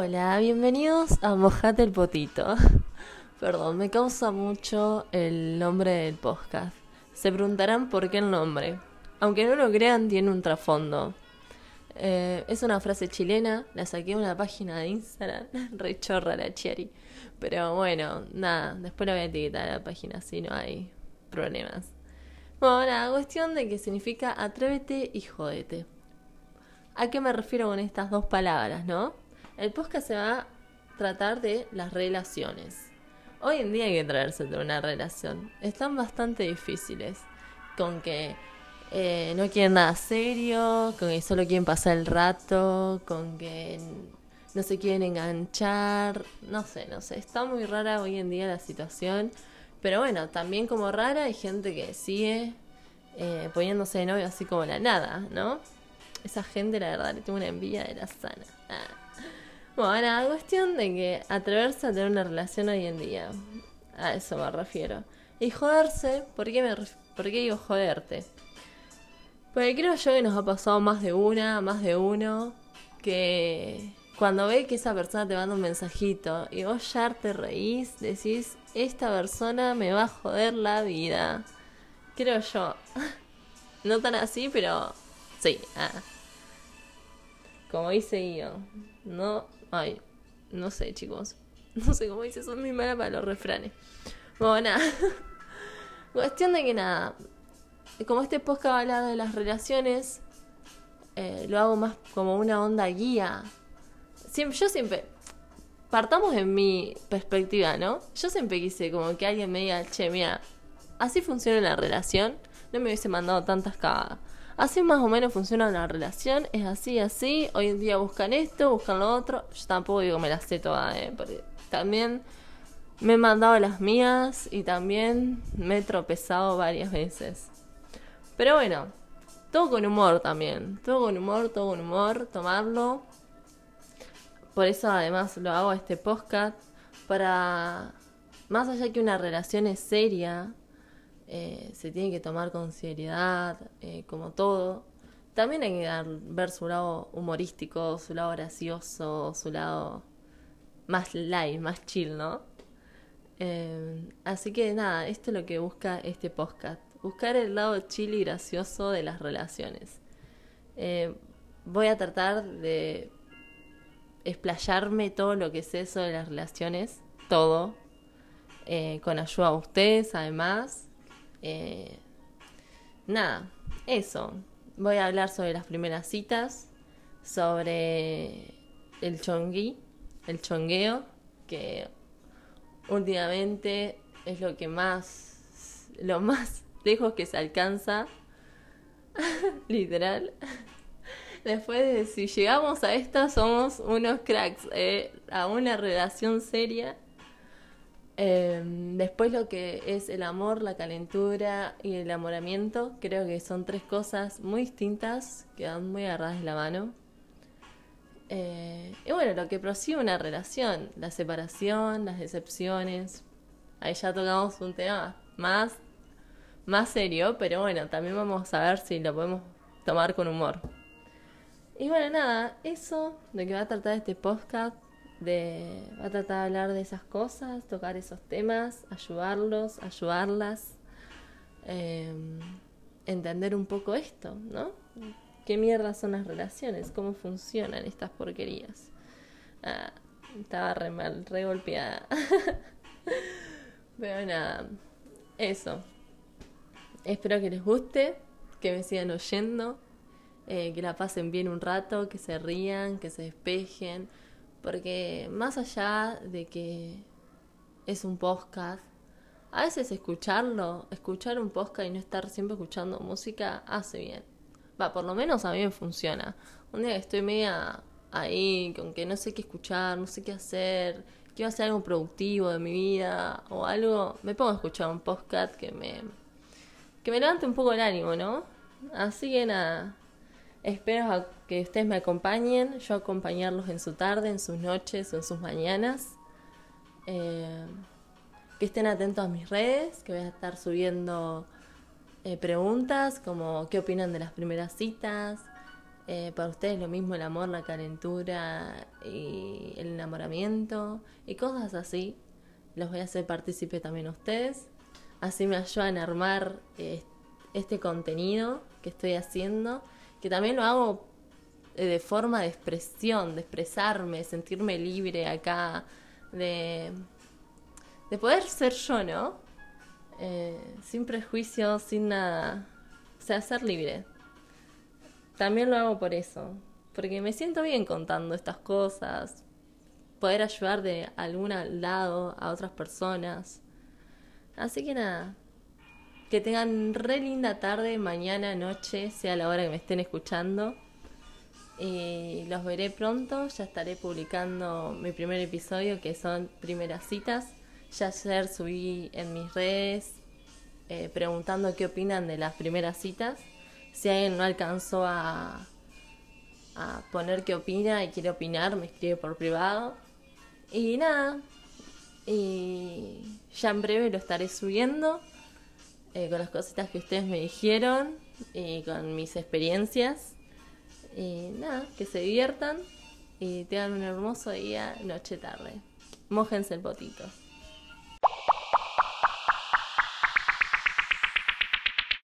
Hola, bienvenidos a Mojate el Potito. Perdón, me causa mucho el nombre del podcast. Se preguntarán por qué el nombre. Aunque no lo crean, tiene un trasfondo. Eh, es una frase chilena, la saqué de una página de Instagram, re chorra la cherry. Pero bueno, nada, después la voy a etiquetar a la página si no hay problemas. Bueno, nada, cuestión de que significa atrévete y jodete. ¿A qué me refiero con estas dos palabras, no? El podcast se va a tratar de las relaciones. Hoy en día hay que traerse de una relación. Están bastante difíciles. Con que eh, no quieren nada serio, con que solo quieren pasar el rato, con que no se quieren enganchar. No sé, no sé. Está muy rara hoy en día la situación. Pero bueno, también como rara hay gente que sigue eh, poniéndose de novio así como la nada, ¿no? Esa gente, la verdad, le tengo una envidia de la sana. Ah. Bueno, la cuestión de que atreverse a tener una relación hoy en día. A eso me refiero. Y joderse, ¿por qué, me, ¿por qué digo joderte? Porque creo yo que nos ha pasado más de una, más de uno, que cuando ve que esa persona te manda un mensajito y vos ya te reís, decís, esta persona me va a joder la vida. Creo yo. No tan así, pero sí. Ah. Como dice yo, no Ay, no sé, chicos. No sé cómo dice, son muy malas para los refranes. Bueno, nada. Cuestión de que nada. Como este podcast va a hablar de las relaciones, eh, lo hago más como una onda guía. Siempre, yo siempre. Partamos en mi perspectiva, ¿no? Yo siempre quise como que alguien me diga, che, mira, así funciona la relación. No me hubiese mandado tantas cagadas. Así más o menos funciona una relación, es así, así. Hoy en día buscan esto, buscan lo otro. Yo tampoco digo me las sé todas, ¿eh? Porque también me he mandado las mías y también me he tropezado varias veces. Pero bueno, todo con humor también. Todo con humor, todo con humor, tomarlo. Por eso además lo hago este podcast. Para, más allá que una relación es seria, eh, se tiene que tomar con seriedad, eh, como todo. También hay que ver su lado humorístico, su lado gracioso, su lado más light, más chill, ¿no? Eh, así que nada, esto es lo que busca este podcast. Buscar el lado chill y gracioso de las relaciones. voy a tratar de explayarme todo lo que sé sobre las relaciones, todo, con ayuda de ustedes además. Eh, nada, eso. Voy a hablar sobre las primeras citas, sobre el chongui, el chongueo, que últimamente es lo que más, lo más lejos que se alcanza, literal. Después de si llegamos a esta, somos unos cracks, eh, a una relación seria Em, después lo que es el amor, la calentura y el enamoramiento, creo que son tres cosas muy distintas que van muy agarradas de la mano. Eh, y bueno, lo que prosigue una relación, la separación, las decepciones. Ahí ya tocamos un tema más, más serio, pero bueno, también vamos a ver si lo podemos tomar con humor. Y bueno, nada, eso de que va a tratar este podcast de, va a tratar de hablar de esas cosas, tocar esos temas, ayudarlos, ayudarlas, em, entender un poco esto, ¿no? ¿Qué mierda son las relaciones? ¿Cómo funcionan estas porquerías? Ah, estaba re mal, re golpeada. Pero nada, eso. Espero que les guste, que me sigan oyendo, eh, que la pasen bien un rato, que se rían, que se despejen porque más allá de que es un podcast, a veces escucharlo, escuchar un podcast y no estar siempre escuchando música, hace bien. Va, por lo menos a mí me funciona. Un día que estoy media ahí, con que no sé qué escuchar, no sé qué hacer, quiero hacer algo productivo de mi vida o algo, me pongo a escuchar un podcast que me, que me levante un poco el ánimo, ¿no? Así que nada, Espero que ustedes me acompañen, yo acompañarlos en su tarde, en sus noches en sus mañanas. Eh, que estén atentos a mis redes, que voy a estar subiendo eh, preguntas como qué opinan de las primeras citas, Eh, para ustedes lo mismo el amor, la calentura y el enamoramiento y cosas así. Los voy a hacer partícipe también a ustedes. Así me ayudan a armar eh, este contenido que estoy haciendo, que también lo hago eh, de forma de expresión, de expresarme, sentirme libre acá, de, de poder ser yo, ¿no? sin prejuicios, sin nada. O sea, ser libre. También lo hago por eso, porque me siento bien contando estas cosas, poder ayudar de algún lado a otras personas. Así que nada, que tengan re linda tarde, mañana, noche, sea la hora que me estén escuchando. Y los veré pronto, ya estaré publicando mi primer episodio que son primeras citas. Ya ayer subí en mis redes eh, preguntando qué opinan de las primeras citas. Si alguien no alcanzó a, a poner qué opina y quiere opinar, me escribe por privado. Y nada, y ya en breve lo estaré subiendo eh, con las cositas que ustedes me dijeron y con mis experiencias. Y nada, que se diviertan y tengan un hermoso día, noche, tarde. Mójense el potito.